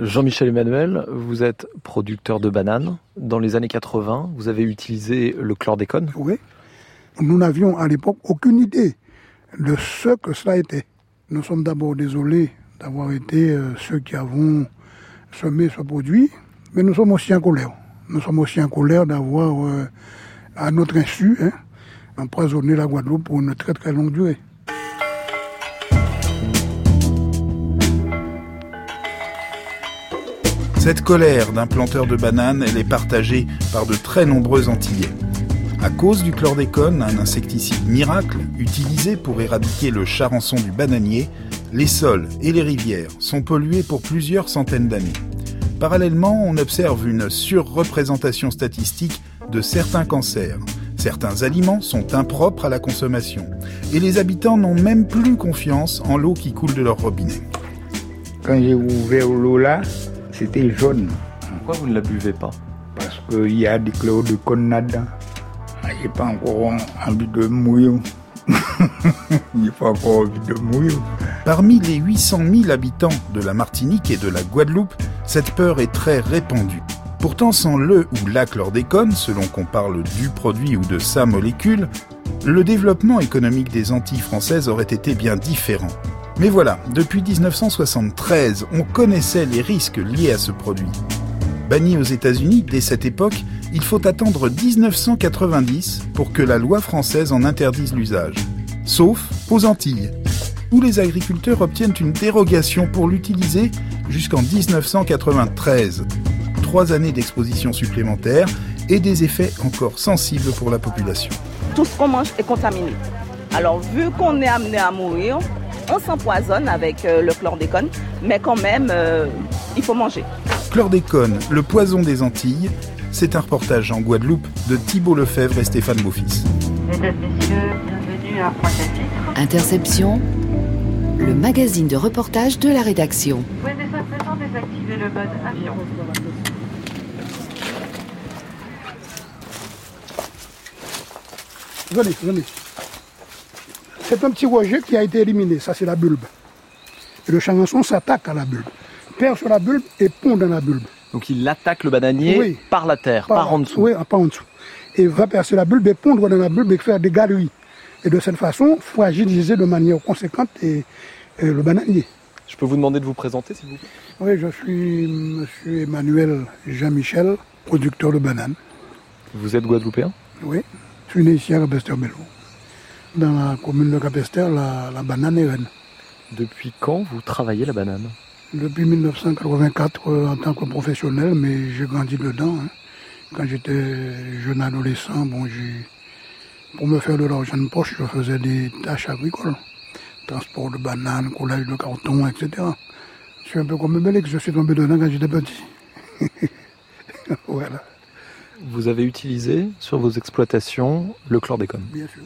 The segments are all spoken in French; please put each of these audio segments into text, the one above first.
Jean-Michel Emmanuel, vous êtes producteur de bananes. Dans les années 80, vous avez utilisé le chlordécone Oui. Nous n'avions à l'époque aucune idée de ce que cela était. Nous sommes d'abord désolés d'avoir été euh, ceux qui avons semé ce produit, mais nous sommes aussi en colère. Nous sommes aussi en colère d'avoir, euh, à notre insu, hein, empoisonné la Guadeloupe pour une très très longue durée. Cette colère d'un planteur de bananes, elle est partagée par de très nombreux Antillais. À cause du chlordécone, un insecticide miracle utilisé pour éradiquer le charançon du bananier, les sols et les rivières sont pollués pour plusieurs centaines d'années. Parallèlement, on observe une surreprésentation statistique de certains cancers. Certains aliments sont impropres à la consommation. Et les habitants n'ont même plus confiance en l'eau qui coule de leur robinet. Quand j'ai ouvert l'eau là, c'était jaune. Pourquoi vous ne la buvez pas? Parce qu'il y a des chlordécone là-dedans. J'ai pas encore envie de mouiller. J'ai pas encore envie de mouiller. Parmi les 800 000 habitants de la Martinique et de la Guadeloupe, cette peur est très répandue. Pourtant, sans le ou la chlordécone, selon qu'on parle du produit ou de sa molécule, le développement économique des Antilles françaises aurait été bien différent. Mais voilà, depuis 1973, on connaissait les risques liés à ce produit. Banni aux États-Unis dès cette époque, il faut attendre 1990 pour que la loi française en interdise l'usage. Sauf aux Antilles, où les agriculteurs obtiennent une dérogation pour l'utiliser jusqu'en 1993. Trois années d'exposition supplémentaire et des effets encore sensibles pour la population. Tout ce qu'on mange est contaminé. Alors vu qu'on est amené à mourir, on s'empoisonne avec euh, le chlordécone, mais quand même, euh, il faut manger. Chlordécone, le poison des Antilles, c'est un reportage en Guadeloupe de Thibault Lefebvre et Stéphane Beaufils. Mesdames, Messieurs, bienvenue à Pointe-à-Pitre. Interception, le magazine de reportage de la rédaction. Vous pouvez à désactiver le mode avion? Venez, venez. C'est un petit rejet qui a été éliminé, ça c'est la bulbe. Et le charançon s'attaque à la bulbe, perd sur la bulbe et pond dans la bulbe. Donc il attaque le bananier Oui. par la terre, par, en dessous. Oui, par en dessous. Et va percer la bulbe et pondre dans la bulbe et faire des galeries. Et de cette façon, fragiliser de manière conséquente et, et le bananier. Je peux vous demander de vous présenter, s'il vous plaît? Oui, je suis monsieur Emmanuel Jean-Michel, producteur de bananes. Vous êtes guadeloupéen? Oui, je suis né ici à Capester-Bello. Dans la commune de Capester, la, la banane est reine. Depuis quand vous travaillez la banane? Depuis 1984 euh, en tant que professionnel, mais j'ai grandi dedans. hein. Quand j'étais jeune adolescent, bon, pour me faire de l'argent de poche, je faisais des tâches agricoles. Transport de bananes, collage de carton, etc. Je suis un peu comme Bélix, je suis tombé dedans quand j'étais petit. voilà, Vous avez utilisé sur vos exploitations le chlordécone? bien sûr.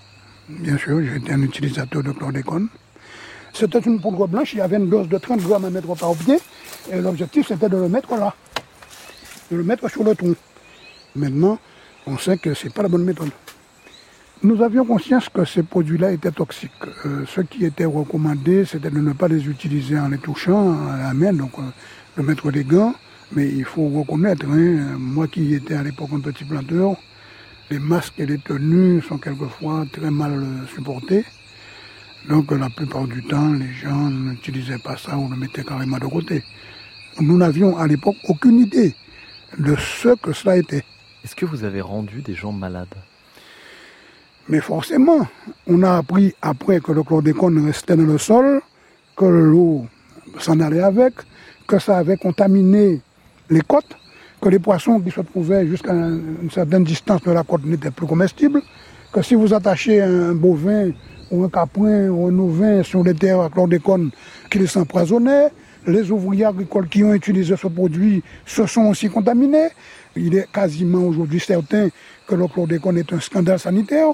Bien sûr, été un utilisateur de chlordécone. C'était une poudre blanche, il y avait une dose de 30 grammes à mettre par pied, et l'objectif c'était de le mettre là, de le mettre sur le tronc. Maintenant, on sait que ce n'est pas la bonne méthode. Nous avions conscience que ces produits-là étaient toxiques. Euh, ce qui était recommandé, c'était de ne pas les utiliser en les touchant à la main, donc euh, de mettre des gants. Mais il faut reconnaître, hein, moi qui étais à l'époque un petit planteur, les masques et les tenues sont quelquefois très mal supportés. Donc la plupart du temps, les gens n'utilisaient pas ça ou le mettaient carrément de côté. Nous n'avions à l'époque aucune idée de ce que cela était. Est-ce que vous avez rendu des gens malades? Mais forcément, on a appris après que le chlordécone restait dans le sol, que l'eau s'en allait avec, que ça avait contaminé les côtes, que les poissons qui se trouvaient jusqu'à une certaine distance de la côte n'étaient plus comestibles, que si vous attachez un bovin ou un caprin ou un ovin sur les terres à chlordécone, qu'ils s'empoisonnaient, les ouvriers agricoles qui ont utilisé ce produit se sont aussi contaminés. Il est quasiment aujourd'hui certain que le chlordécone est un scandale sanitaire.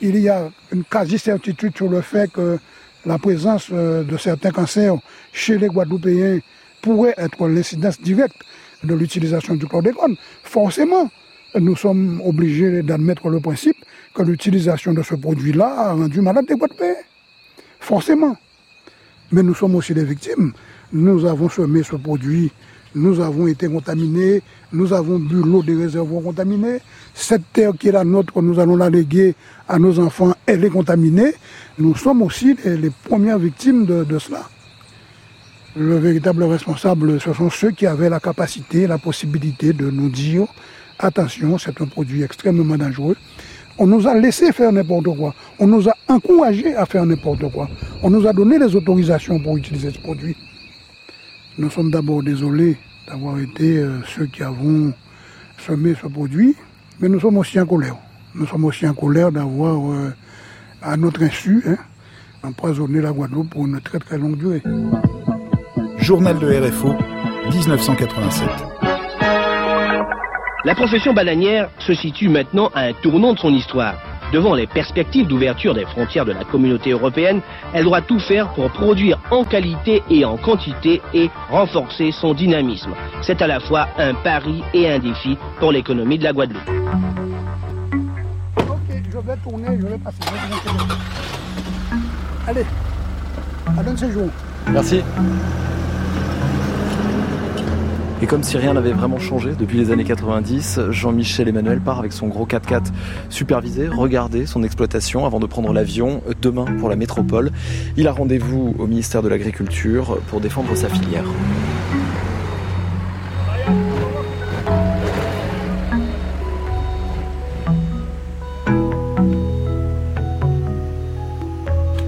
Il y a une quasi-certitude sur le fait que la présence euh, de certains cancers chez les Guadeloupéens pourrait être l'incidence directe de l'utilisation du chlordécone. Forcément, nous sommes obligés d'admettre le principe que l'utilisation de ce produit-là a rendu malade les Guadeloupéens. Forcément. Mais nous sommes aussi des victimes. Nous avons semé ce produit nous avons été contaminés, nous avons bu l'eau des réservoirs contaminés. Cette terre qui est la nôtre, nous allons la léguer à nos enfants, elle est contaminée. Nous sommes aussi les, premières victimes de cela. Le véritable responsable, ce sont ceux qui avaient la capacité, la possibilité de nous dire attention, c'est un produit extrêmement dangereux. On nous a laissé faire n'importe quoi. On nous a encouragé à faire n'importe quoi. On nous a donné les autorisations pour utiliser ce produit. Nous sommes d'abord désolés d'avoir été euh, ceux qui avons semé ce produit, mais nous sommes aussi en colère. Nous sommes aussi en colère d'avoir, euh, à notre insu, hein, empoisonné la Guadeloupe pour une très très longue durée. Journal de RFO, 1987. La profession bananière se situe maintenant à un tournant de son histoire. Devant les perspectives d'ouverture des frontières de la communauté européenne, elle doit tout faire pour produire en qualité et en quantité et renforcer son dynamisme. C'est à la fois un pari et un défi pour l'économie de la Guadeloupe. Ok, je vais tourner, je vais passer. je vais passer. Allez, à bon séjour. Merci. Et comme si rien n'avait vraiment changé depuis les années 90, Jean-Michel Emmanuel part avec son gros 4x4 supervisé, regarder son exploitation avant de prendre l'avion demain pour la métropole. Il a rendez-vous au ministère de l'Agriculture pour défendre sa filière.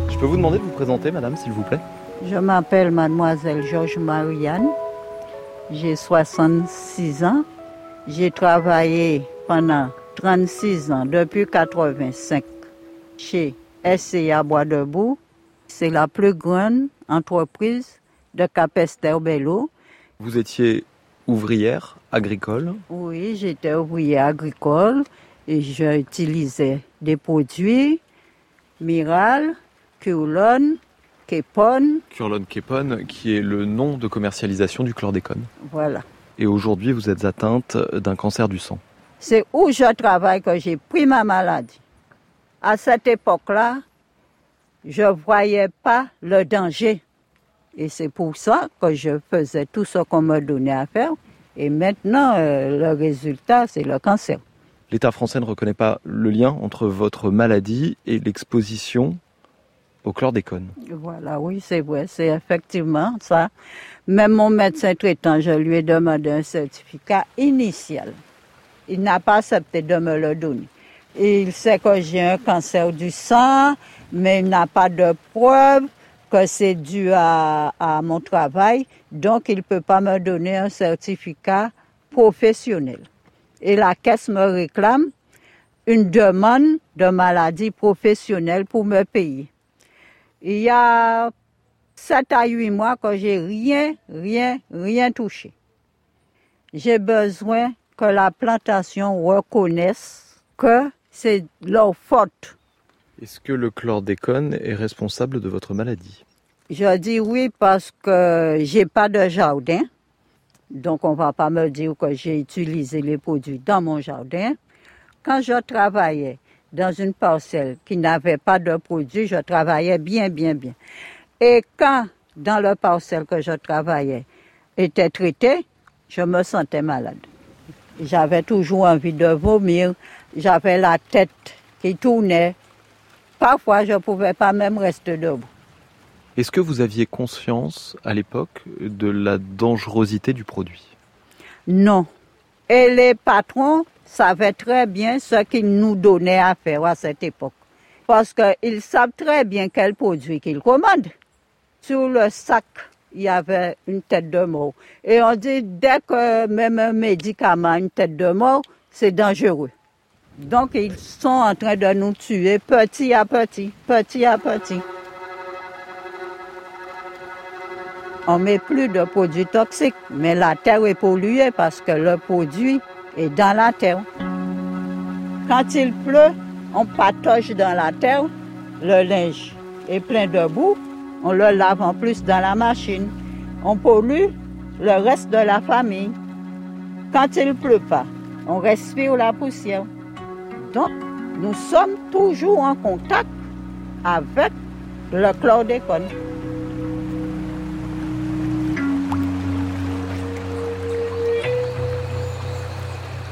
Je peux vous demander de vous présenter, madame, s'il vous plaît? Je m'appelle mademoiselle Georges Marianne. J'ai 66 ans. J'ai travaillé pendant 36 ans, depuis 85, chez SCA Bois Debout. C'est la plus grande entreprise de Capester-Bello. Vous étiez ouvrière agricole? Oui, j'étais ouvrière agricole et j'utilisais des produits Miral, Curlone, Kepon, Curlone Kepon, qui est le nom de commercialisation du chlordécone. voilà. Et aujourd'hui, vous êtes atteinte d'un cancer du sang. C'est où je travaille que j'ai pris ma maladie. À cette époque-là, je ne voyais pas le danger. Et c'est pour ça que je faisais tout ce qu'on me donnait à faire. Et maintenant, euh, le résultat, c'est le cancer. L'État français ne reconnaît pas le lien entre votre maladie et l'exposition au chlordécone. Voilà, oui, c'est vrai, c'est effectivement ça. Même mon médecin traitant, je lui ai demandé un certificat initial. Il n'a pas accepté de me le donner. Il sait que j'ai un cancer du sang, mais il n'a pas de preuve que c'est dû à, à mon travail, donc il ne peut pas me donner un certificat professionnel. Et la caisse me réclame une demande de maladie professionnelle pour me payer. Il y a 7 à 8 mois que j'ai rien, rien, rien touché. J'ai besoin que la plantation reconnaisse que c'est leur faute. Est-ce que le chlordécone est responsable de votre maladie? Je dis oui parce que j'ai pas de jardin. Donc on va pas me dire que j'ai utilisé les produits dans mon jardin. Quand je travaillais dans une parcelle qui n'avait pas de produits, je travaillais bien, bien, bien. Et quand dans la parcelle que je travaillais était traitée, je me sentais malade. J'avais toujours envie de vomir, j'avais la tête qui tournait. Parfois, je ne pouvais pas même rester debout. Est-ce que vous aviez conscience à l'époque de la dangerosité du produit? Non. Et les patrons savaient très bien ce qu'ils nous donnaient à faire à cette époque. Parce qu'ils savent très bien quel produit qu'ils commandent. Sur le sac, il y avait une tête de mort. Et on dit, dès que même un médicament une tête de mort, c'est dangereux. Donc, ils sont en train de nous tuer petit à petit, petit à petit. On met plus de produits toxiques, mais la terre est polluée parce que le produit est dans la terre. Quand il pleut, on patoche dans la terre, le linge est plein de boue, on le lave en plus dans la machine. On pollue le reste de la famille. Quand il pleut pas, on respire la poussière. Donc, nous sommes toujours en contact avec le chlordécone.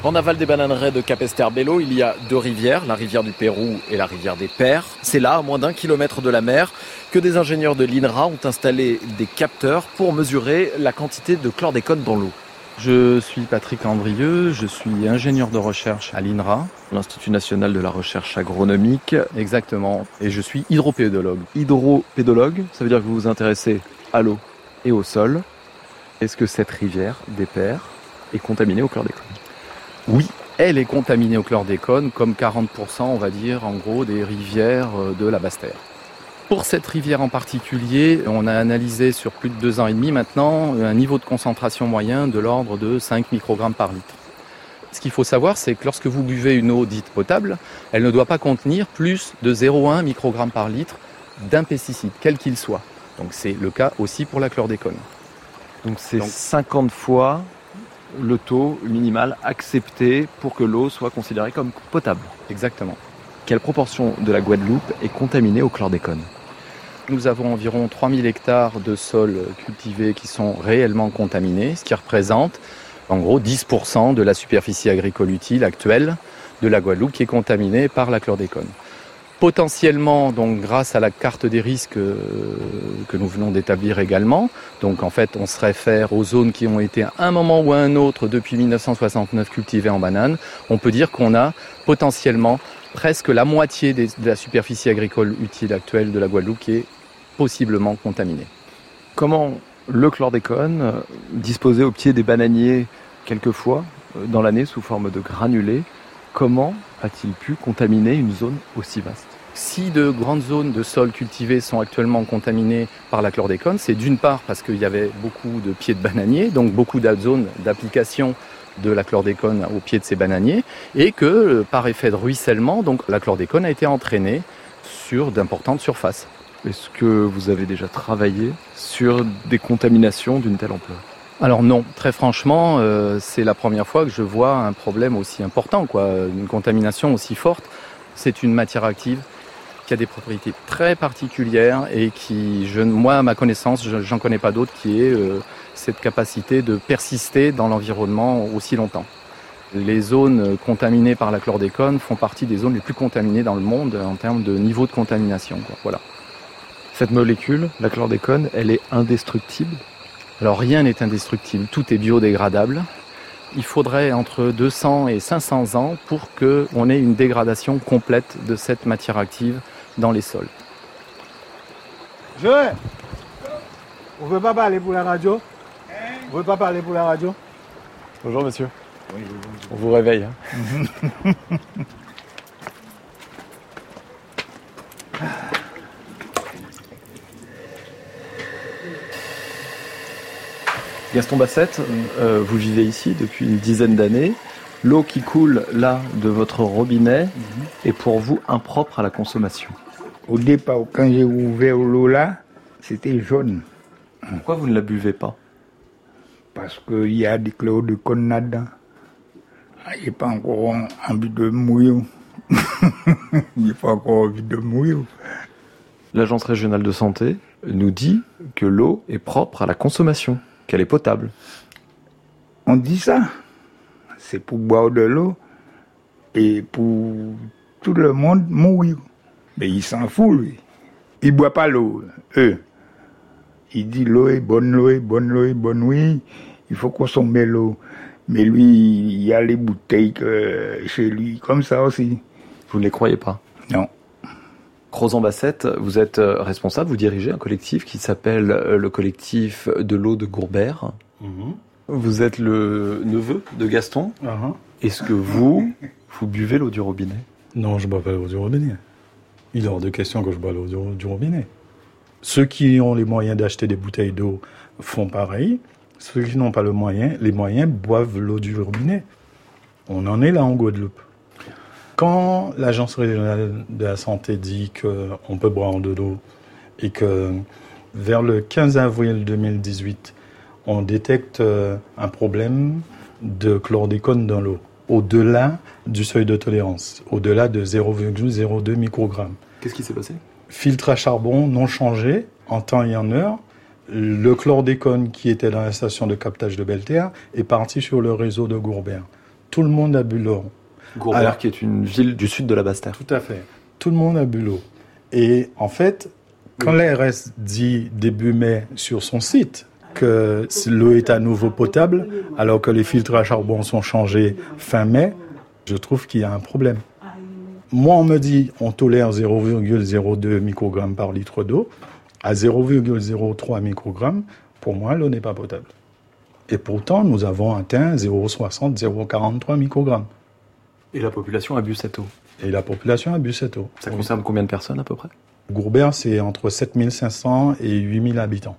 En aval des bananeraies de Capesterbello, il y a deux rivières, la rivière du Pérou et la rivière des Pères. C'est là, à moins d'un kilomètre de la mer, que des ingénieurs de l'INRA ont installé des capteurs pour mesurer la quantité de chlordécone dans l'eau. Je suis Patrick Andrieux, je suis ingénieur de recherche à l'INRA. L'Institut national de la recherche agronomique. Exactement. Et je suis hydropédologue. Hydropédologue, ça veut dire que vous vous intéressez à l'eau et au sol. Est-ce que cette rivière des Pères est contaminée au chlordécone? Oui, elle est contaminée au chlordécone, comme 40%, on va dire, en gros, des rivières euh, de la Basse-Terre. Pour cette rivière en particulier, on a analysé sur plus de deux ans et demi maintenant un niveau de concentration moyen de l'ordre de 5 microgrammes par litre. Ce qu'il faut savoir, c'est que lorsque vous buvez une eau dite potable, elle ne doit pas contenir plus de 0,1 microgramme par litre d'un pesticide, quel qu'il soit. Donc c'est le cas aussi pour la chlordécone. Donc c'est 50 fois le taux minimal accepté pour que l'eau soit considérée comme potable. Exactement. Quelle proportion de la Guadeloupe est contaminée au chlordécone? Nous avons environ 3000 hectares de sols cultivés qui sont réellement contaminés, ce qui représente en gros 10% de la superficie agricole utile actuelle de la Guadeloupe qui est contaminée par la chlordécone potentiellement, donc grâce à la carte des risques euh, que nous venons d'établir également, donc en fait on se réfère aux zones qui ont été à un moment ou à un autre depuis 1969 cultivées en banane, on peut dire qu'on a potentiellement presque la moitié de la superficie agricole utile actuelle de la Guadeloupe qui est possiblement contaminée. Comment le chlordécone, euh, disposé au pied des bananiers quelquefois euh, dans l'année sous forme de granulés, comment a-t-il pu contaminer une zone aussi vaste? Si de grandes zones de sols cultivés sont actuellement contaminées par la chlordécone, c'est d'une part parce qu'il y avait beaucoup de pieds de bananiers, donc beaucoup de d'application de la chlordécone au pied de ces bananiers, et que euh, par effet de ruissellement, donc la chlordécone a été entraînée sur d'importantes surfaces. Est-ce que vous avez déjà travaillé sur des contaminations d'une telle ampleur? Alors non, très franchement, euh, c'est la première fois que je vois un problème aussi important, quoi, une contamination aussi forte. C'est une matière active qui a des propriétés très particulières et qui, je, moi, à ma connaissance, j'en connais pas d'autres, qui est euh, cette capacité de persister dans l'environnement aussi longtemps. Les zones contaminées par la chlordécone font partie des zones les plus contaminées dans le monde en termes de niveau de contamination. Voilà. Cette molécule, la chlordécone, elle est indestructible? Alors rien n'est indestructible, tout est biodégradable. Il faudrait entre 200 et 500 ans pour qu'on ait une dégradation complète de cette matière active dans les sols. Joël, on ne veut pas parler pour la radio On ne veut pas parler pour la radio Bonjour monsieur. On vous réveille. Hein. Gaston Bassette, euh, vous vivez ici depuis une dizaine d'années. L'eau qui coule là de votre robinet mhm. est pour vous impropre à la consommation. Au départ, quand j'ai ouvert l'eau là, c'était jaune. Pourquoi vous ne la buvez pas? Parce qu'il y a des chlores de conne là-dedans. Il n'y a pas encore envie de n'y a pas encore envie de mouiller. L'Agence régionale de santé nous dit que l'eau est propre à la consommation qu'elle est potable. On dit ça. C'est pour boire de l'eau et pour tout le monde mourir. Mais il s'en fout, lui. Il boit pas l'eau, eux. Il dit l'eau est bonne, l'eau est bonne, l'eau est bonne, oui. Il faut consommer l'eau. Mais lui, il y a les bouteilles chez lui, comme ça aussi. Vous ne les croyez pas? Non. Rosan vous êtes euh, responsable, vous dirigez un collectif qui s'appelle euh, le collectif de l'eau de Gourbert. Mhm. Vous êtes le neveu de Gaston. Uh-huh. Est-ce que vous, vous buvez l'eau du robinet? Non, je ne bois pas l'eau du robinet. Il est hors de question que je bois l'eau du, robinet. Ceux qui ont les moyens d'acheter des bouteilles d'eau font pareil. Ceux qui n'ont pas le moyen, les moyens boivent l'eau du robinet. On en est là en Guadeloupe. Quand l'Agence régionale de la santé dit qu'on peut boire de l'eau et que vers le 15 avril 2018, on détecte euh, un problème de chlordécone dans l'eau, au-delà du seuil de tolérance, au-delà de 0,02 microgrammes. Qu'est-ce qui s'est passé? Filtre à charbon non changé en temps et en heure. Le chlordécone qui était dans la station de captage de Belterre est parti sur le réseau de Gourbert Tout le monde a bu l'eau. Gourbert, qui est une ville du sud de la Basse-Terre. Tout à fait. Tout le monde a bu l'eau. Et en fait, quand l'ARS dit début mai sur son site que l'eau est à nouveau potable, alors que les filtres à charbon sont changés fin mai, je trouve qu'il y a un problème. Moi, on me dit on tolère 0,02 microgrammes par litre d'eau. À 0,03 microgrammes, pour moi, l'eau n'est pas potable. Et pourtant, nous avons atteint 0,60, 0,43 microgrammes. Et la population a bu cette eau Et la population a bu cette eau. Ça concerne combien de personnes à peu près? Gourbert, c'est entre 7500 et 8000 habitants.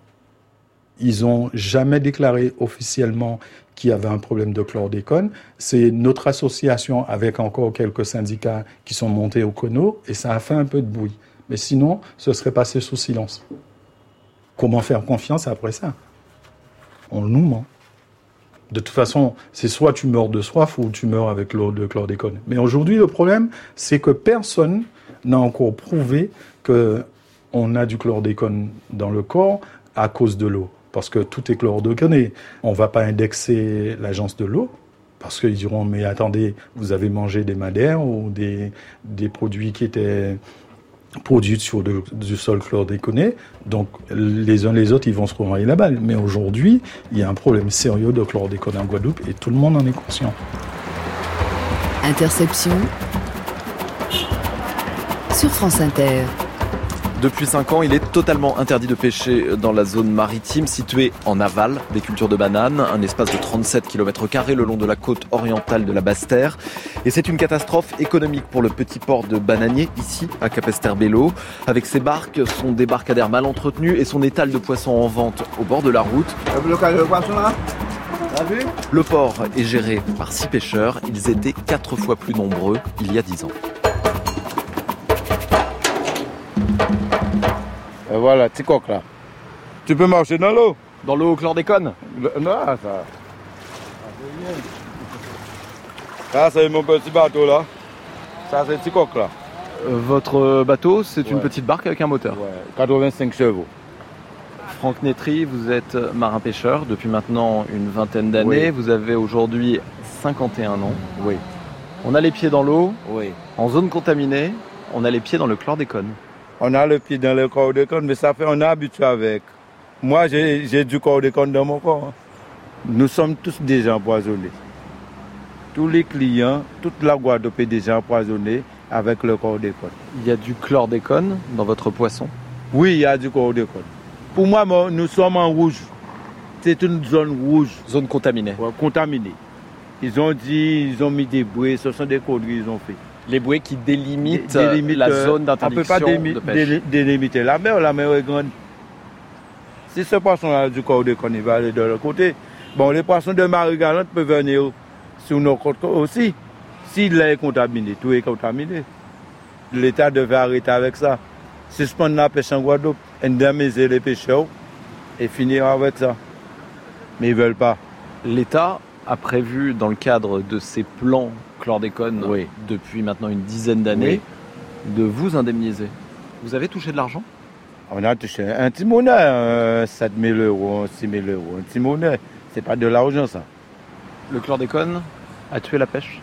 Ils n'ont jamais déclaré officiellement qu'il y avait un problème de chlordécone. C'est notre association avec encore quelques syndicats qui sont montés au cono et ça a fait un peu de bruit. Mais sinon, ce serait passé sous silence. Comment faire confiance après ça? On nous ment. De toute façon, c'est soit tu meurs de soif ou tu meurs avec l'eau de chlordécone. Mais aujourd'hui, le problème, c'est que personne n'a encore prouvé qu'on a du chlordécone dans le corps à cause de l'eau. Parce que tout est chlordéconé. On ne va pas indexer l'agence de l'eau. Parce qu'ils diront, mais attendez, vous avez mangé des madères ou des, des produits qui étaient produits sur du sol chlordéconé. Donc les uns les autres, ils vont se renvoyer la balle. Mais aujourd'hui, il y a un problème sérieux de chlordécone en Guadeloupe et tout le monde en est conscient. Interception sur France Inter. Depuis 5 ans, il est totalement interdit de pêcher dans la zone maritime située en aval des cultures de bananes, un espace de 37 km le long de la côte orientale de la Basse-Terre. Et c'est une catastrophe économique pour le petit port de Bananier, ici à Capesterbello. Avec ses barques, son débarcadère mal entretenu et son étal de poissons en vente au bord de la route. Le port est géré par six pêcheurs. Ils étaient quatre fois plus nombreux il y a 10 ans. Et voilà, petit coq là. Tu peux marcher dans l'eau Dans l'eau au chlordécone Non, ça. Ça, c'est mon petit bateau là. Ça, c'est petit coq là. Euh, votre bateau, c'est une petite barque avec un moteur Ouais, 85 chevaux. Franck Netry, vous êtes marin-pêcheur depuis maintenant une vingtaine d'années. Vous avez aujourd'hui 51 ans. Oui. On a les pieds dans l'eau. Oui. En zone contaminée, on a les pieds dans le chlordécone. On a le pied dans le chlordécone, mais ça fait on est habitué avec. Moi, j'ai du chlordécone dans mon corps. Nous sommes tous déjà empoisonnés. Tous les clients, toute la Guadeloupe est déjà empoisonnée avec le chlordécone. Il y a du chlordécone dans votre poisson? Oui, il y a du chlordécone. Pour moi, nous sommes en rouge. C'est une zone rouge. Zone contaminée. Ouais, contaminée. Ils ont dit, ils ont mis des bouées, ce sont des conduits qu'ils ont fait. Les bouées qui délimitent, la zone d'interdiction On ne peut pas délimiter la mer, la mer est grande. Si ce poisson-là du corps de il va aller de l'autre côté. Bon, les poissons de marie galante peuvent venir sur nos côtes aussi. S'il est contaminé, tout est contaminé. L'État devait arrêter avec ça. Suspendre la pêche en Guadeloupe, indemniser les pêcheurs et finir avec ça. Mais ils ne veulent pas. L'État a prévu, dans le cadre de ses plans chlordécone depuis maintenant une dizaine d'années, de vous indemniser. Vous avez touché de l'argent? On a touché un petit monnaie, 7 000 euros, 6 000 euros, un petit monnaie. C'est pas de l'argent ça. Le chlordécone a tué la pêche?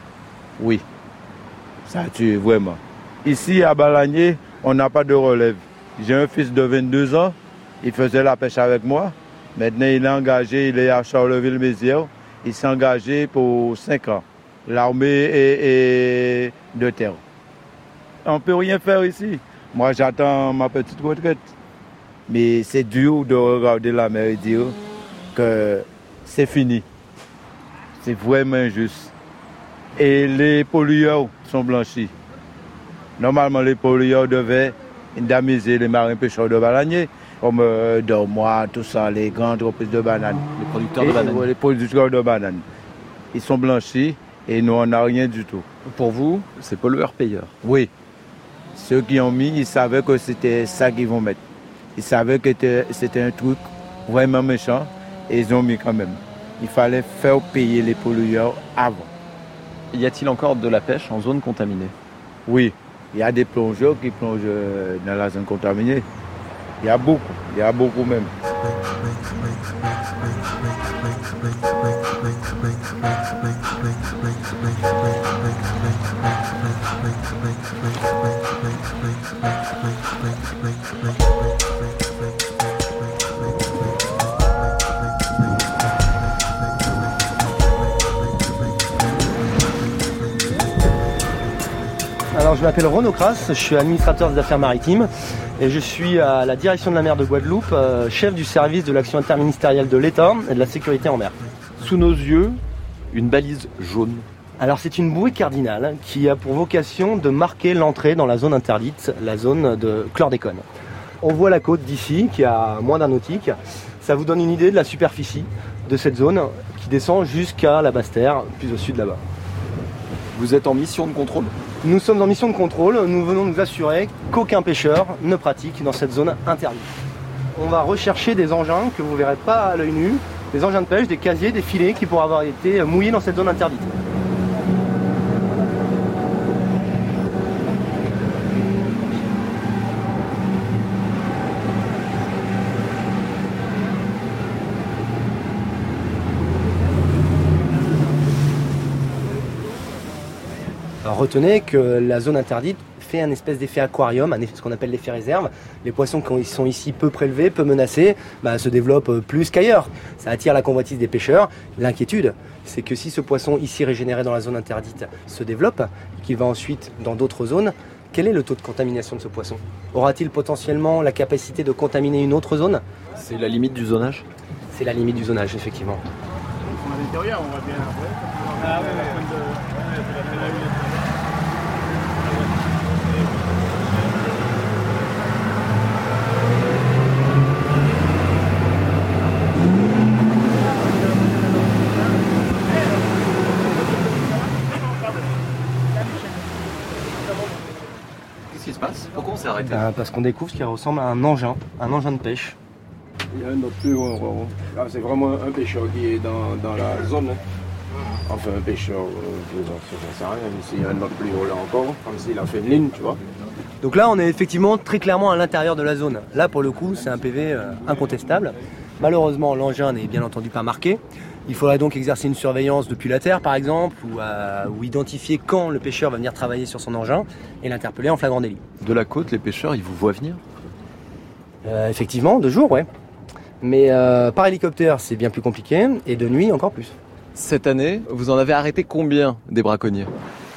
Oui, ça a tué vraiment. Ici à Balagné, on n'a pas de relève. J'ai un fils de 22 ans, il faisait la pêche avec moi. Maintenant, il est engagé, il est à Charleville-Mézières. Il s'est pour 5 ans l'armée est, de terre. On ne peut rien faire ici. Moi, j'attends ma petite retraite. Mais c'est dur de regarder la mer et dire que c'est fini. C'est vraiment injuste. Et les pollueurs sont blanchis. Normalement, les pollueurs devaient indemniser les marins pêcheurs de bananes, comme euh, Dormois, tout ça, les grandes entreprises de bananes. Les producteurs de bananes. Les producteurs de bananes. Ils sont blanchis et nous, on n'a rien du tout. Pour vous, c'est pollueur-payeur Oui. Ceux qui ont mis, ils savaient que c'était ça qu'ils vont mettre. Ils savaient que c'était un truc vraiment méchant et ils ont mis quand même. Il fallait faire payer les pollueurs avant. Y a-t-il encore de la pêche en zone contaminée? Oui. Il y a des plongeurs qui plongent dans la zone contaminée. Il y a beaucoup, il y a beaucoup même. Alors je m'appelle Renaud Crass, je suis administrateur des affaires maritimes et je suis à la direction de la mer de Guadeloupe, euh, chef du service de l'action interministérielle de l'État et de la sécurité en mer. Sous nos yeux, une balise jaune. Alors c'est une bouée cardinale qui a pour vocation de marquer l'entrée dans la zone interdite, la zone de chlordécone. On voit la côte d'ici qui a moins d'un nautique. Ça vous donne une idée de la superficie de cette zone qui descend jusqu'à la basse terre, plus au sud là-bas. Vous êtes en mission de contrôle Nous sommes en mission de contrôle, nous venons nous assurer qu'aucun pêcheur ne pratique dans cette zone interdite. On va rechercher des engins que vous ne verrez pas à l'œil nu, des engins de pêche, des casiers, des filets qui pourraient avoir été mouillés dans cette zone interdite. Retenez que la zone interdite fait un espèce d'effet aquarium, un effet- ce qu'on appelle l'effet réserve. Les poissons qui sont ici peu prélevés, peu menacés, bah, se développent euh, plus qu'ailleurs. Ça attire la convoitise des pêcheurs. L'inquiétude, c'est que si ce poisson ici régénéré dans la zone interdite se développe, qu'il va ensuite dans d'autres zones, quel est le taux de contamination de ce poisson? Aura-t-il potentiellement la capacité de contaminer une autre zone? C'est la limite du zonage? C'est la limite du zonage, effectivement. À l'intérieur, on va bien après. Ah oui, Qu'est-ce qui se passe Pourquoi on s'est arrêté Euh, parce qu'on découvre ce qui ressemble à un engin, un engin de pêche. Il y a un autre plus haut. haut. Là, c'est vraiment un pêcheur qui est dans, dans la zone. hein. Enfin, un pêcheur, euh, je j'en sais rien. Ici, il y a un autre plus haut là encore, comme s'il a fait une ligne, tu vois. Donc là, on est effectivement très clairement à l'intérieur de la zone. Là, pour le coup, c'est un PV euh, incontestable. Malheureusement, l'engin n'est bien entendu pas marqué. Il faudrait donc exercer une surveillance depuis la terre, par exemple, ou, euh, ou identifier quand le pêcheur va venir travailler sur son engin et l'interpeller en flagrant délit. De la côte, les pêcheurs, ils vous voient venir? Euh, effectivement, de jour, ouais. Mais euh, par hélicoptère, c'est bien plus compliqué, et de nuit, encore plus. Cette année, vous en avez arrêté combien des braconniers?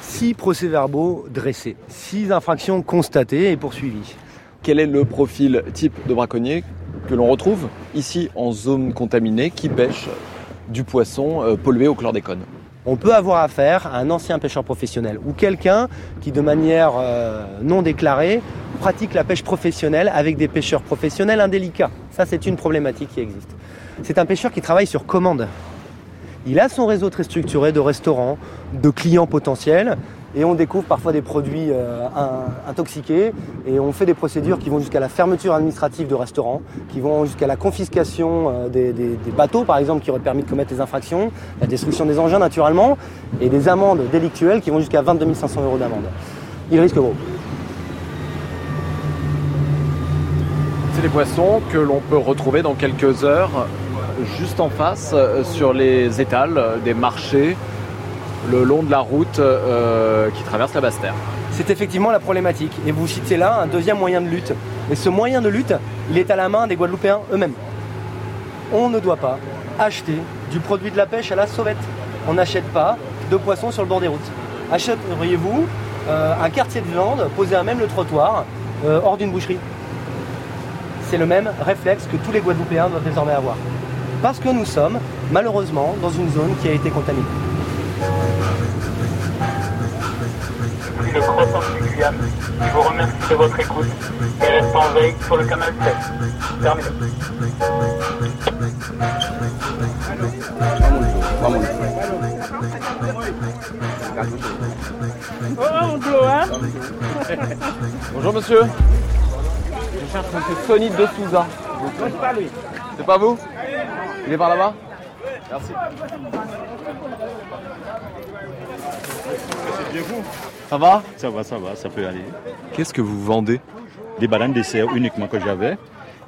Six procès-verbaux dressés, six infractions constatées et poursuivies. Quel est le profil type de braconnier que l'on retrouve ici en zone contaminée qui pêche? Du poisson euh, pollué au chlordécone on peut avoir affaire à un ancien pêcheur professionnel ou quelqu'un qui, de manière euh, non déclarée, pratique la pêche professionnelle avec des pêcheurs professionnels indélicats. Ça, c'est une problématique qui existe. C'est un pêcheur qui travaille sur commande. Il a son réseau très structuré de restaurants, de clients potentiels, et on découvre parfois des produits euh, in- intoxiqués, et on fait des procédures qui vont jusqu'à la fermeture administrative de restaurants, qui vont jusqu'à la confiscation euh, des, des- des bateaux, par exemple, qui auraient permis de commettre les infractions, la destruction des engins, naturellement, et des amendes délictuelles qui vont jusqu'à 22 500 euros d'amende. Il risque gros. C'est des poissons que l'on peut retrouver dans quelques heures juste en face euh, sur les étals des marchés le long de la route euh, qui traverse la Basse-Terre. C'est effectivement la problématique. Et vous citez là un deuxième moyen de lutte. Et ce moyen de lutte, il est à la main des Guadeloupéens eux-mêmes. On ne doit pas acheter du produit de la pêche à la sauvette. On n'achète pas de poissons sur le bord des routes. Achèteriez-vous euh, un quartier de viande posé à même le trottoir, euh, hors d'une boucherie? C'est le même réflexe que tous les Guadeloupéens doivent désormais avoir. Parce que nous sommes, malheureusement, dans une zone qui a été contaminée. Je vous remercie de votre écoute et reste en veille sur le canal 7. Terminé. Bonjour monsieur. Je cherche monsieur Sonny de Souza. C'est pas vous? Il est par là-bas? Merci. C'est bien vous Ça va? Ça va, ça va, ça peut aller. Qu'est-ce que vous vendez? Des bananes dessert uniquement que j'avais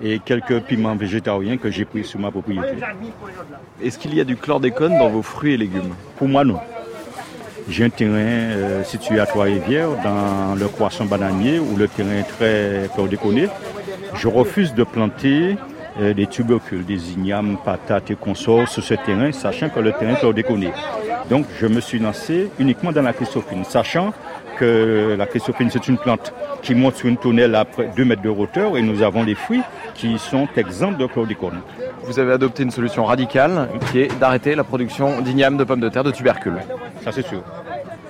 et quelques piments végétariens que j'ai pris sur ma propriété. Est-ce qu'il y a du chlordécone dans vos fruits et légumes? Pour moi, non. J'ai un terrain euh, situé à Trois-Rivières, dans le croissant bananier, où le terrain est très chlordéconé. Je refuse de planter euh, des tubercules, des ignames, patates et consorts sur ce terrain, sachant que le terrain est chlordéconé. Donc je me suis lancé uniquement dans la chrysophine, sachant que la chrysophine c'est une plante qui monte sur une tonnelle à 2 mètres de hauteur et nous avons des fruits qui sont exempts de chlordécone. Vous avez adopté une solution radicale qui est d'arrêter la production d'ignames, de pommes de terre, de tubercules. Ça c'est sûr.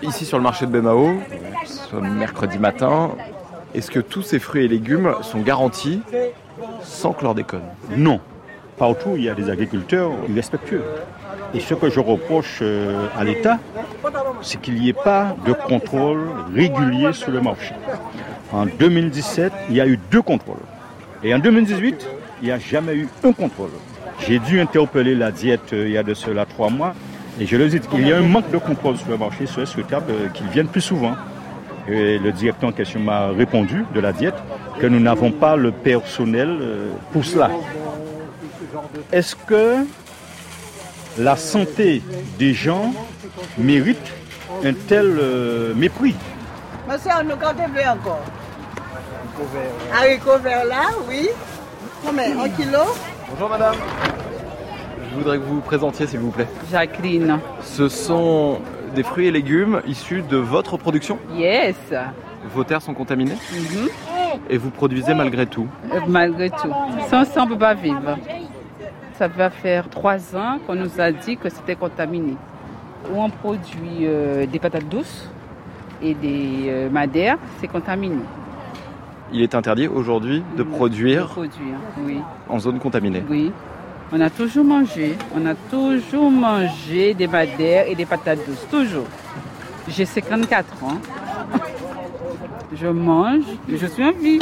Ici sur le marché de Bémao, ce mercredi matin, est-ce que tous ces fruits et légumes sont garantis sans chlordécone Non. Partout, il y a des agriculteurs respectueux. Et ce que je reproche euh, à l'État, c'est qu'il n'y ait pas de contrôle régulier sur le marché. En 2017, il y a eu deux contrôles. Et en 2018, il n'y a jamais eu un contrôle. J'ai dû interpeller la diète euh, il y a de cela trois mois. Et je leur dit qu'il y a un manque de contrôle sur le marché, ce serait souhaitable euh, qu'ils viennent plus souvent. Et le directeur en question m'a répondu de la diète que nous n'avons pas le personnel pour cela. Est-ce que la santé des gens mérite un tel euh, mépris? Monsieur, on nous compte encore. Haricot vert là, oui. Combien Un kilo Bonjour madame. Je voudrais que vous vous présentiez s'il vous plaît. Jacqueline. Ce sont des fruits et légumes issus de votre production Yes. Vos terres sont contaminées Mhm. et vous produisez malgré tout. Euh, Malgré tout. Sans ça, on ne peut pas vivre. Ça va faire trois ans qu'on nous a dit que c'était contaminé. Où on produit euh, des patates douces et des euh, madères, c'est contaminé. Il est interdit aujourd'hui de produire De produire, oui. en zone contaminée. Oui. On a toujours mangé. On a toujours mangé des madères et des patates douces. Toujours. J'ai 54 ans. Je mange. Je suis en vie.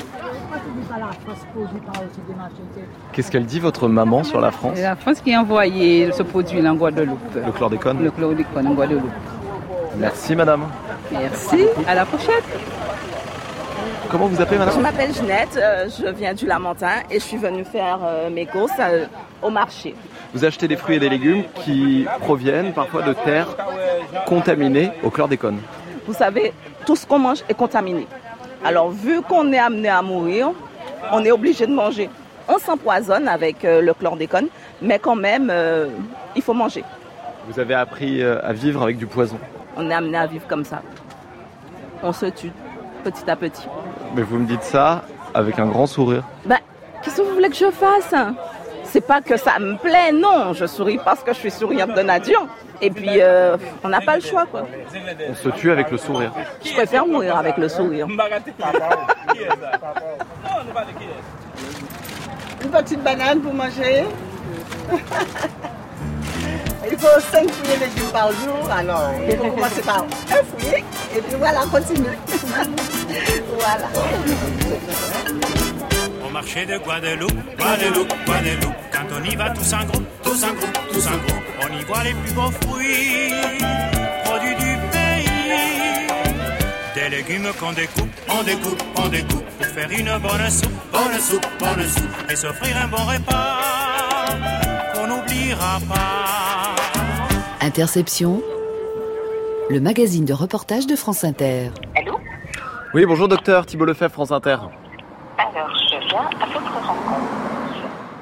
Qu'est-ce qu'elle dit votre maman sur la France C'est la France qui a envoyé ce produit en Guadeloupe. Le chlordécone Le chlordécone en Guadeloupe. Merci madame. Merci. À la prochaine. Comment vous appelez madame? Je m'appelle Jeannette, euh, je viens du Lamentin et je suis venue faire euh, mes courses euh, au marché. Vous achetez des fruits et des légumes qui proviennent parfois de terres contaminées au chlordécone. Vous savez, tout ce qu'on mange est contaminé. Alors, vu qu'on est amené à mourir, on est obligé de manger. On s'empoisonne avec euh, le chlordécone, mais quand même, euh, il faut manger. Vous avez appris euh, à vivre avec du poison. On est amené à vivre comme ça. On se tue petit à petit. Mais vous me dites ça avec un grand sourire. Ben, qu'est-ce que vous voulez que je fasse? C'est pas que ça me plaît, non. Je souris parce que je suis souriante de nature. Et puis, euh, on n'a pas le choix, quoi. On se tue avec le sourire. Je préfère mourir avec le sourire. Une petite banane pour manger. Il faut 5 fruits et légumes par jour. Alors, il faut commencer par un fruit. Et puis voilà, continue. voilà. Marché de Guadeloupe, Guadeloupe, Guadeloupe, quand on y va tous en groupe, tous en groupe, tous en groupe, on y voit les plus beaux fruits, produits du pays. Des légumes qu'on découpe, on découpe, on découpe, pour faire une bonne soupe, bonne soupe, bonne soupe, et s'offrir un bon repas qu'on n'oubliera pas. Interception, le magazine de reportage de France Inter. Oui, bonjour docteur Thibault Lefebvre, France Inter. Alors, je viens à votre rencontre.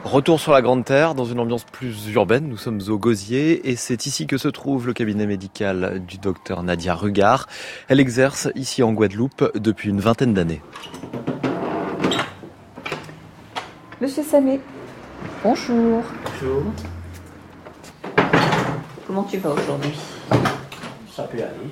Retour sur la Grande Terre, dans une ambiance plus urbaine. Nous sommes au Gosier et c'est ici que se trouve le cabinet médical du docteur Nadia Rugard. Elle exerce ici en Guadeloupe depuis une vingtaine d'années. Monsieur Samé, bonjour. Bonjour, Comment tu vas aujourd'hui? Ça peut aller.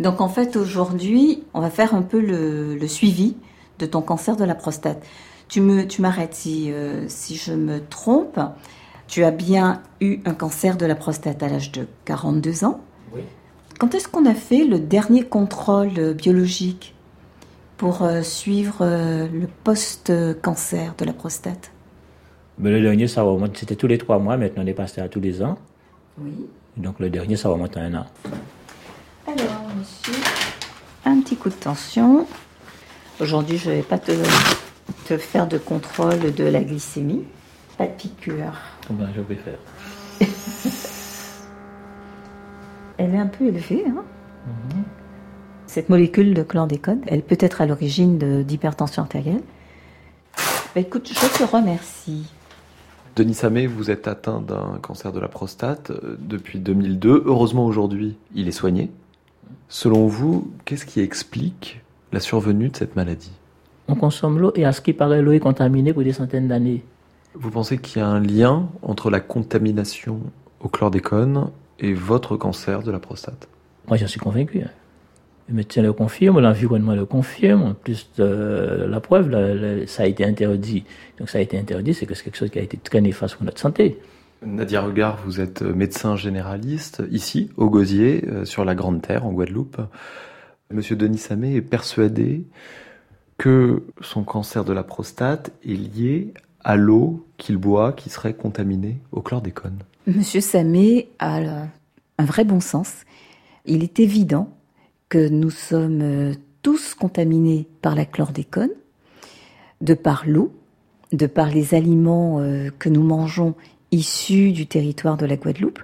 Donc en fait aujourd'hui, on va faire un peu le, le suivi de ton cancer de la prostate. Tu me, tu m'arrêtes si, euh, si je me trompe. Tu as bien eu un cancer de la prostate à l'âge de 42 ans. Oui. Quand est-ce qu'on a fait le dernier contrôle biologique pour euh, suivre euh, le post-cancer de la prostate? Mais le dernier, ça remonte, c'était tous les trois mois, maintenant on est passé à tous les ans. Oui. Donc le dernier, ça remonte à un an. Alors, monsieur, un petit coup de tension. Aujourd'hui, je vais pas te te faire de contrôle de la glycémie. Pas de piqûre. Ben, je vais faire. Elle est un peu élevée. Hein Cette molécule de chlordécone, elle peut être à l'origine de- d'hypertension artérielle. Bah, écoute, je te remercie. Denis Samé, vous êtes atteint d'un cancer de la prostate euh, depuis 2002. Heureusement, aujourd'hui, il est soigné. Selon vous, qu'est-ce qui explique la survenue de cette maladie On consomme l'eau et à ce qui paraît, l'eau est contaminée pour des centaines d'années. Vous pensez qu'il y a un lien entre la contamination au chlordécone et votre cancer de la prostate? Moi, j'en suis convaincu. hein. Le médecin le confirme, l'environnement le confirme. En plus de la preuve, la- la- ça a été interdit. Donc, ça a été interdit, c'est que c'est quelque chose qui a été très néfaste pour notre santé. Nadia Regard, vous êtes médecin généraliste ici, au Gosier, euh, sur la Grande Terre, en Guadeloupe. Monsieur Denis Samé est persuadé que son cancer de la prostate est lié à l'eau qu'il boit qui serait contaminée au chlordécone. Monsieur Samé a un vrai bon sens. Il est évident que nous sommes euh, tous contaminés par la chlordécone, de par l'eau, de par les aliments euh, que nous mangeons issus du territoire de la Guadeloupe.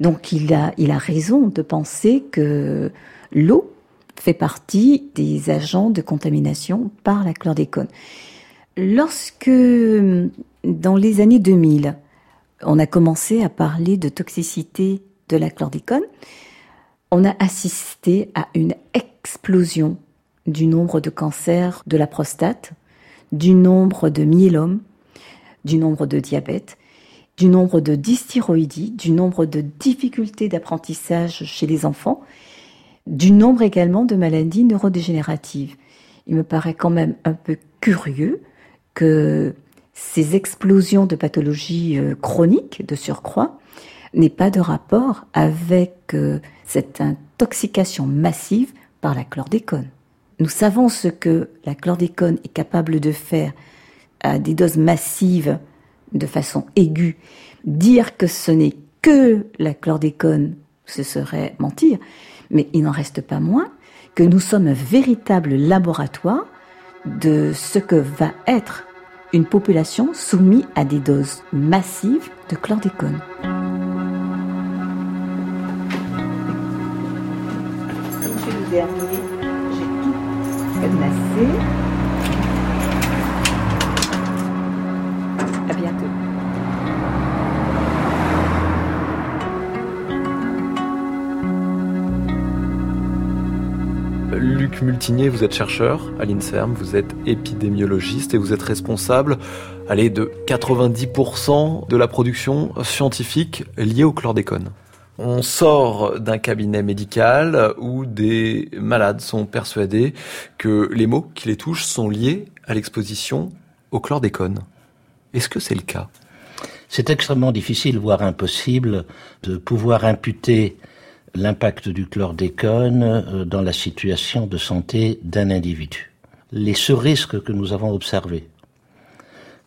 Donc il a, il a raison de penser que l'eau fait partie des agents de contamination par la chlordécone. Lorsque, dans les années 2000, on a commencé à parler de toxicité de la chlordécone, on a assisté à une explosion du nombre de cancers de la prostate, du nombre de myélomes, du nombre de diabète, du nombre de dysthyroïdie, du nombre de difficultés d'apprentissage chez les enfants, du nombre également de maladies neurodégénératives. Il me paraît quand même un peu curieux que ces explosions de pathologies euh, chroniques de surcroît n'aient pas de rapport avec euh, cette intoxication massive par la chlordécone. Nous savons ce que la chlordécone est capable de faire à des doses massives de façon aiguë. Dire que ce n'est que la chlordécone, ce serait mentir, mais il n'en reste pas moins que nous sommes un véritable laboratoire de ce que va être une population soumise à des doses massives de chlordécone. Luc Multinier, vous êtes chercheur à l'INSERM, vous êtes épidémiologiste et vous êtes responsable allez, de 90% de la production scientifique liée au chlordécone. On sort d'un cabinet médical où des malades sont persuadés que les maux qui les touchent sont liés à l'exposition au chlordécone. Est-ce que c'est le cas? C'est extrêmement difficile, voire impossible, de pouvoir imputer l'impact du chlordécone euh, dans la situation de santé d'un individu. Les sous-risques que nous avons observés,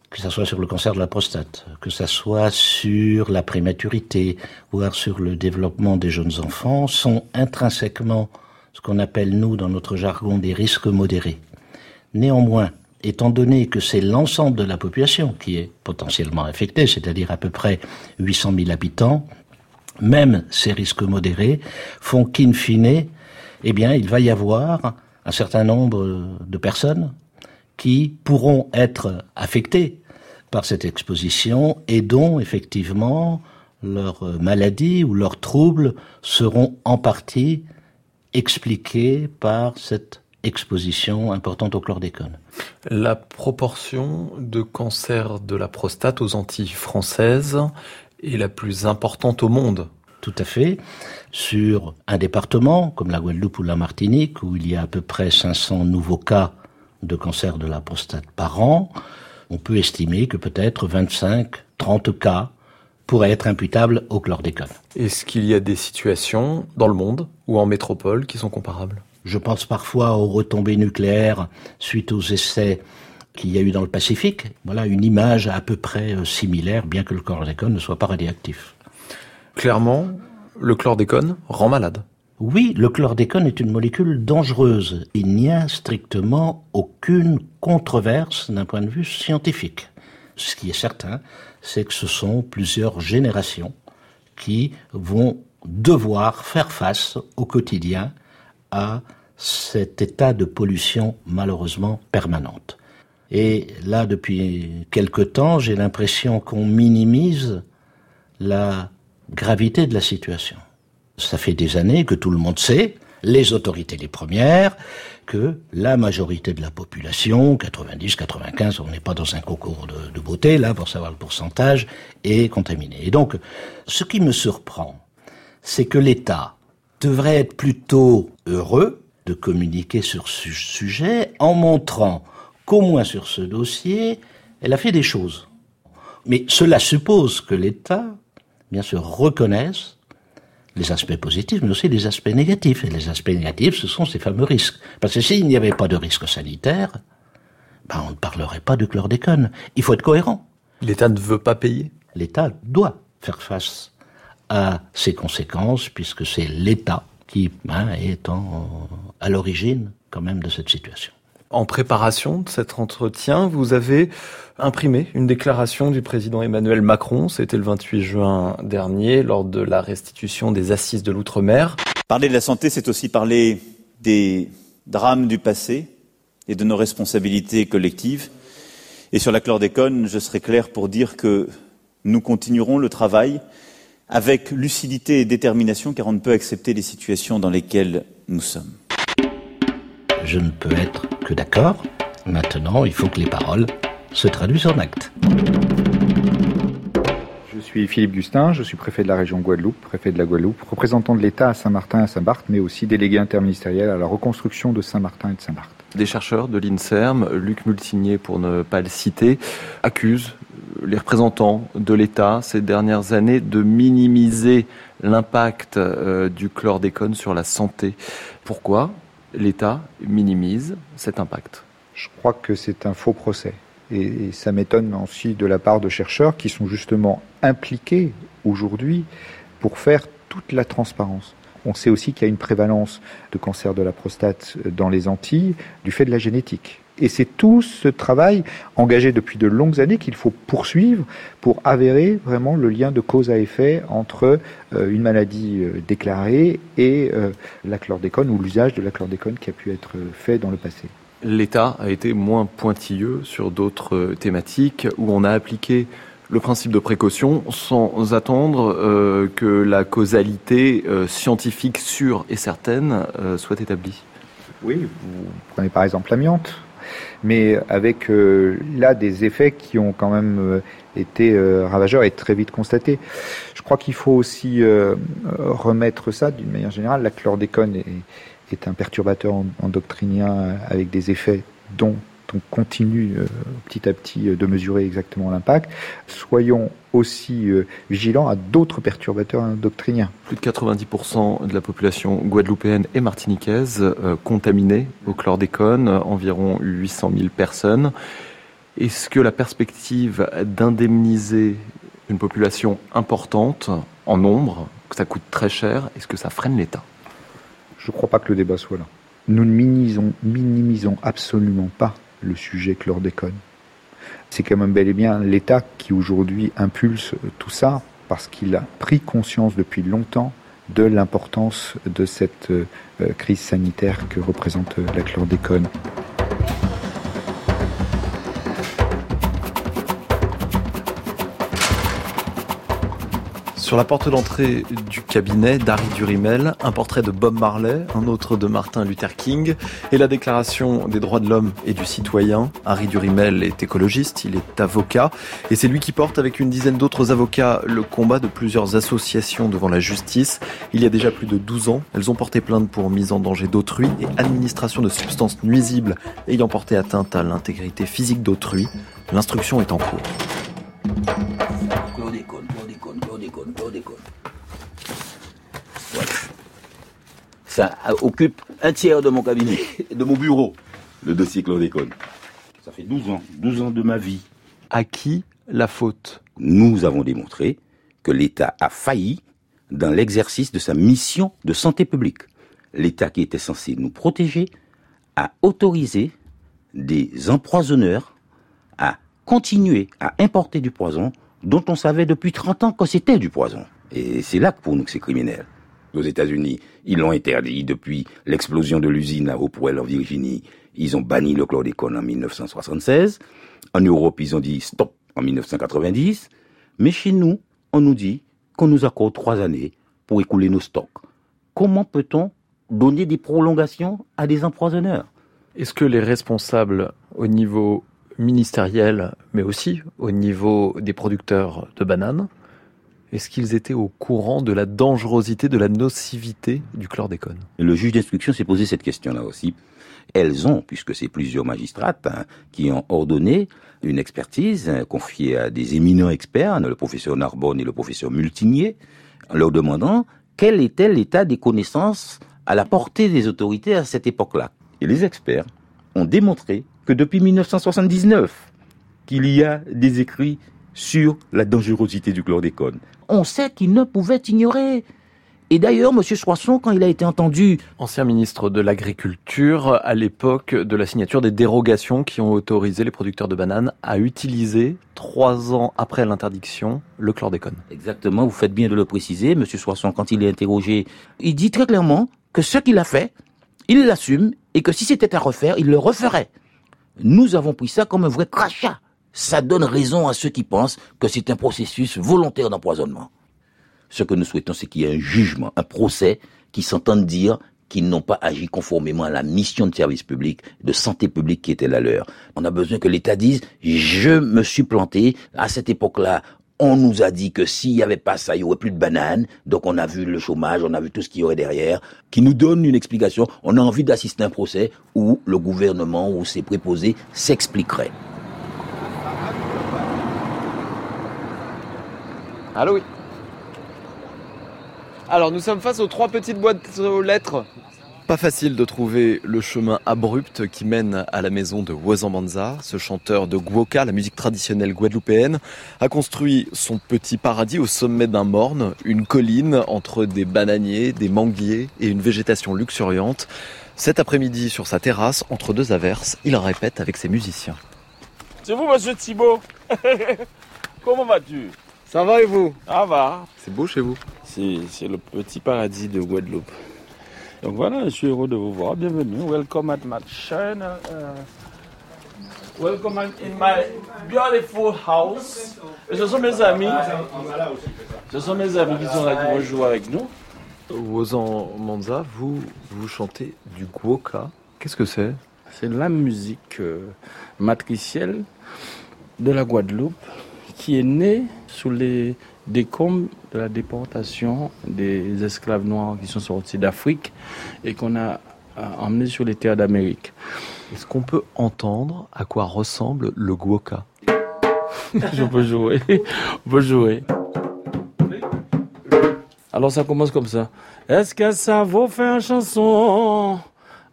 que ce soit sur le cancer de la prostate, que ce soit sur la prématurité, voire sur le développement des jeunes enfants, sont intrinsèquement ce qu'on appelle, nous, dans notre jargon, des risques modérés. Néanmoins, étant donné que c'est l'ensemble de la population qui est potentiellement affectée, c'est-à-dire à peu près 800 000 habitants, même ces risques modérés font qu'in fine, eh bien, il va y avoir un certain nombre de personnes qui pourront être affectées par cette exposition et dont, effectivement, leurs maladies ou leurs troubles seront en partie expliqués par cette exposition importante au chlordécone. La proportion de cancer de la prostate aux Antilles françaises est la plus importante au monde. Tout à fait. Sur un département comme la Guadeloupe ou la Martinique, où il y a à peu près 500 nouveaux cas de cancer de la prostate par an, on peut estimer que peut-être 25, 30 cas pourraient être imputables au chlordécone. Est-ce qu'il y a des situations dans le monde ou en métropole qui sont comparables? Je pense parfois aux retombées nucléaires suite aux essais qu'il y a eu dans le Pacifique. Voilà une image à peu près euh, similaire, bien que le chlordécone ne soit pas radioactif. Clairement, le chlordécone rend malade. Oui, le chlordécone est une molécule dangereuse. Il n'y a strictement aucune controverse d'un point de vue scientifique. Ce qui est certain, c'est que ce sont plusieurs générations qui vont devoir faire face au quotidien à cet état de pollution malheureusement permanente. Et là, depuis quelque temps, j'ai l'impression qu'on minimise la gravité de la situation. Ça fait des années que tout le monde sait, les autorités les premières, que la majorité de la population, 90, 95, on n'est pas dans un concours de, de, beauté là pour savoir le pourcentage, est contaminée. Et donc, ce qui me surprend, c'est que l'État devrait être plutôt heureux de communiquer sur ce sujet en montrant qu'au moins sur ce dossier, elle a fait des choses. Mais cela suppose que l'État, bien sûr, reconnaisse les aspects positifs, mais aussi les aspects négatifs. Et les aspects négatifs, ce sont ces fameux risques. Parce que s'il n'y avait pas de risque sanitaire, ben on ne parlerait pas de chlordécone. Il faut être cohérent. L'État ne veut pas payer? L'État doit faire face à ces conséquences, puisque c'est l'État qui hein, est en, à l'origine quand même de cette situation. En préparation de cet entretien, vous avez imprimé une déclaration du président Emmanuel Macron, c'était le 28 juin dernier, lors de la restitution des assises de l'outre-mer. Parler de la santé, c'est aussi parler des drames du passé et de nos responsabilités collectives. Et sur la chlordécone, je serai clair pour dire que nous continuerons le travail avec lucidité et détermination, car on ne peut accepter les situations dans lesquelles nous sommes. Je ne peux être que d'accord. Maintenant, il faut que les paroles se traduisent en actes. Je suis Philippe Gustin, je suis préfet de la région Guadeloupe, préfet de la Guadeloupe, représentant de l'État à Saint-Martin et à Saint-Barth, mais aussi délégué interministériel à la reconstruction de Saint-Martin et de Saint-Barth. Des chercheurs de l'INSERM, Luc Multinier pour ne pas le citer, accusent les représentants de l'État ces dernières années de minimiser l'impact euh, du chlordécone sur la santé. Pourquoi? l'État minimise cet impact Je crois que c'est un faux procès. Et, ça m'étonne aussi de la part de chercheurs qui sont justement impliqués aujourd'hui pour faire toute la transparence. On sait aussi qu'il y a une prévalence de cancer de la prostate dans les Antilles du fait de la génétique. Et c'est tout ce travail engagé depuis de longues années qu'il faut poursuivre pour avérer vraiment le lien de cause à effet entre euh, une maladie euh, déclarée et euh, la chlordécone ou l'usage de la chlordécone qui a pu être fait dans le passé. L'État a été moins pointilleux sur d'autres thématiques où on a appliqué le principe de précaution sans attendre euh, que la causalité euh, scientifique sûre et certaine euh, soit établie. Oui, vous prenez par exemple l'amiante, mais avec euh, là des effets qui ont quand même euh, été euh, ravageurs et très vite constatés. Je crois qu'il faut aussi remettre ça d'une manière générale. La chlordécone est, est un perturbateur endocrinien avec des effets dont on continue euh, petit à petit euh, de mesurer exactement l'impact. Soyons aussi euh, vigilants à d'autres perturbateurs endocriniens. Plus de 90% de la population guadeloupéenne et martiniquaise contaminée au chlordécone, environ 800 000 personnes. Est-ce que la perspective d'indemniser une population importante en nombre, que ça coûte très cher, est-ce que ça freine l'État? Je ne crois pas que le débat soit là. Nous ne minimisons, minimisons absolument pas le sujet chlordécone. C'est quand même bel et bien l'État qui aujourd'hui impulse tout ça parce qu'il a pris conscience depuis longtemps de l'importance de cette euh, crise sanitaire que représente la chlordécone. Sur la porte d'entrée du cabinet d'Harry Durimel, un portrait de Bob Marley, un autre de Martin Luther King et la déclaration des droits de l'homme et du citoyen. Harry Durimel est écologiste, il est avocat et c'est lui qui porte avec une dizaine d'autres avocats le combat de plusieurs associations devant la justice. Il y a déjà plus de 12 ans, elles ont porté plainte pour mise en danger d'autrui et administration de substances nuisibles ayant porté atteinte à l'intégrité physique d'autrui. L'instruction est en cours. Chlordécone, chlordécone, chlordécone, chlordécone. Voilà. Ça occupe un tiers de mon cabinet, de mon bureau, le dossier chlordécone. Ça fait 12 ans, 12 ans de ma vie. À qui la faute? Nous avons démontré que l'État a failli dans l'exercice de sa mission de santé publique. L'État qui était censé nous protéger a autorisé des empoisonneurs à continuer à importer du poison dont on savait depuis 30 ans que c'était du poison. Et c'est là que pour nous que c'est criminel. Aux États-Unis, ils l'ont interdit depuis l'explosion de l'usine à Hopewell en Virginie. Ils ont banni le chlordécone en 1976. En Europe, ils ont dit stop en 1990. Mais chez nous, on nous dit qu'on nous accorde trois années pour écouler nos stocks. Comment peut-on donner des prolongations à des empoisonneurs? Est-ce que les responsables au niveau ministériel, mais aussi au niveau des producteurs de bananes, est-ce qu'ils étaient au courant de la dangerosité, de la nocivité du chlordécone? Le juge d'instruction s'est posé cette question-là aussi. Elles ont, puisque c'est plusieurs magistrates hein, qui ont ordonné une expertise hein, confiée à des éminents experts, le professeur Narbonne et le professeur Multinier, en leur demandant quel était l'état des connaissances à la portée des autorités à cette époque-là. Et les experts ont démontré que depuis 1979, qu'il y a des écrits sur la dangerosité du chlordécone. On sait qu'ils ne pouvaient ignorer. Et d'ailleurs, M. Soisson, quand il a été entendu... Ancien ministre de l'Agriculture, à l'époque de la signature des dérogations qui ont autorisé les producteurs de bananes à utiliser, trois ans après l'interdiction, le chlordécone. Exactement, vous faites bien de le préciser. M. Soisson, quand il est interrogé, il dit très clairement que ce qu'il a fait, il l'assume, et que si c'était à refaire, il le referait. Nous avons pris ça comme un vrai crachat. Ça donne raison à ceux qui pensent que c'est un processus volontaire d'empoisonnement. Ce que nous souhaitons, c'est qu'il y ait un jugement, un procès qui s'entende dire qu'ils n'ont pas agi conformément à la mission de service public, de santé publique qui était la leur. On a besoin que l'État dise, je me suis planté, à cette époque-là, on nous a dit que s'il n'y avait pas ça, il n'y aurait plus de bananes. Donc on a vu le chômage, on a vu tout ce qu'il y aurait derrière, qui nous donne une explication. On a envie d'assister à un procès où le gouvernement ou ses préposés s'expliqueraient. Allô oui. Alors nous sommes face aux trois petites boîtes aux lettres. Pas facile de trouver le chemin abrupt qui mène à la maison de Wazambanza. Ce chanteur de guoka, la musique traditionnelle guadeloupéenne, a construit son petit paradis au sommet d'un morne, une colline entre des bananiers, des manguiers et une végétation luxuriante. Cet après-midi, sur sa terrasse, entre deux averses, il répète avec ses musiciens. C'est vous, monsieur Thibault Comment vas-tu? Ça va et vous Ça va. C'est beau chez vous C'est le petit paradis de Guadeloupe. Donc voilà, je suis heureux de vous voir. Bienvenue. Welcome at my channel. Uh, welcome in my beautiful house. Et ce sont mes amis. Ce sont mes amis qui sont là, qui vont jouer avec nous. Wozan Manza, vous, vous chantez du guoka. Qu'est-ce que c'est? C'est la musique euh, matricielle de la Guadeloupe qui est née sous les décombres de la déportation des esclaves noirs qui sont sortis d'Afrique et qu'on a emmenés sur les terres d'Amérique. Est-ce qu'on peut entendre à quoi ressemble le guoka Je peux jouer. On peut jouer. Alors ça commence comme ça. Est-ce que ça vaut faire une chanson?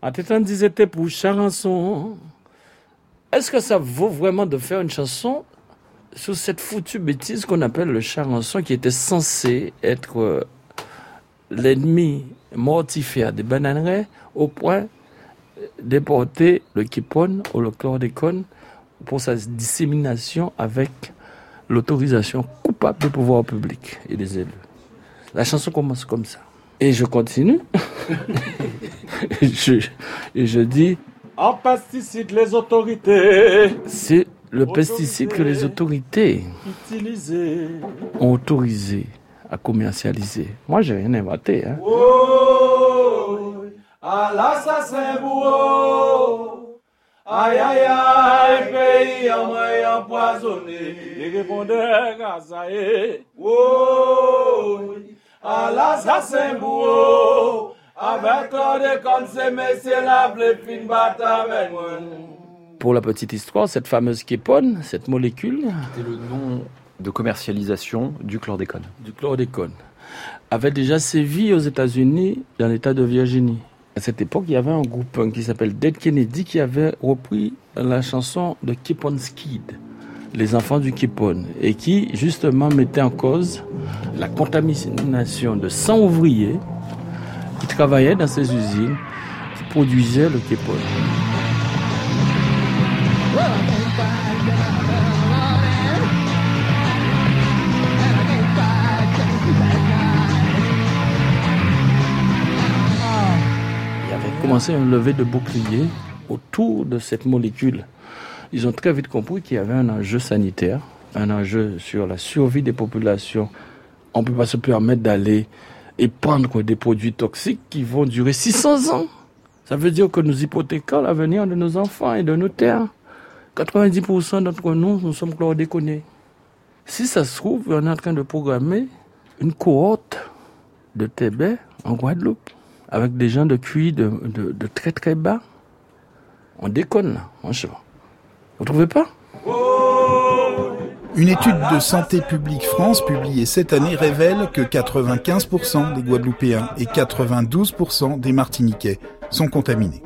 À disait pour chanson. Est-ce que ça vaut vraiment de faire une chanson sur cette foutue bêtise qu'on appelle le charançon qui était censé être euh, l'ennemi mortifère des bananeraies au point déporter le kipon ou le chlordécone pour sa dissémination avec l'autorisation coupable des pouvoirs publics et des élus. La chanson commence comme ça. Et je continue. et, je, et je dis... En pesticide les autorités. C'est le pesticide que les autorités Utilisé. ont autorisé à commercialiser. Moi, j'ai rien inventé. Hein. Oh, à l'assassin. Aïe, aïe, aïe, pays en moi empoisonné. Il répondait à ça. eh. Oh, à l'assassin. Avec l'ordre c'est messieurs la les fin battre avec moi. Pour la petite histoire, cette fameuse képone, cette molécule, C'était le nom de commercialisation du chlordécone. du chlordécone, avait déjà sévi aux États-Unis dans l'État de Virginie. À cette époque, il y avait un groupe punk qui s'appelle Dead Kennedy qui avait repris la chanson de Keep on Skid. les enfants du Kipon et qui justement mettait en cause la contamination de 100 ouvriers qui travaillaient dans ces usines qui produisaient le Kipon. Commencé un lever de bouclier autour de cette molécule. Ils ont très vite compris qu'il y avait un enjeu sanitaire, un enjeu sur la survie des populations. On ne peut pas se permettre d'aller épandre des produits toxiques qui vont durer 600 ans. Ça veut dire que nous hypothéquons l'avenir de nos enfants et de nos terres. 90% d'entre nous, nous sommes chlordéconés. Si ça se trouve, on est en train de programmer une cohorte de Tébé en Guadeloupe, avec des gens de QI de, de, de très très bas. On déconne, là, franchement. Vous trouvez pas? Une étude de Santé publique France publiée cette année révèle que 95% des Guadeloupéens et 92% des Martiniquais sont contaminés.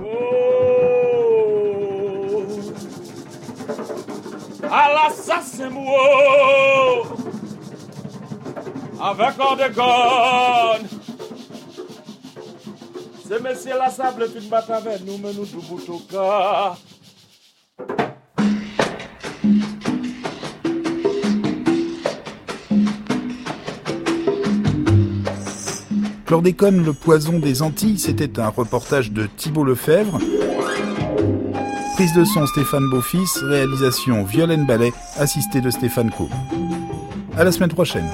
Avec C'est monsieur la bat avec nous. Chlordécone, le poison des Antilles, c'était un reportage de Thibault Lefebvre. Prise de son Stéphane Beaufils, réalisation Violaine Ballet, assisté de Stéphane Coe. À la semaine prochaine.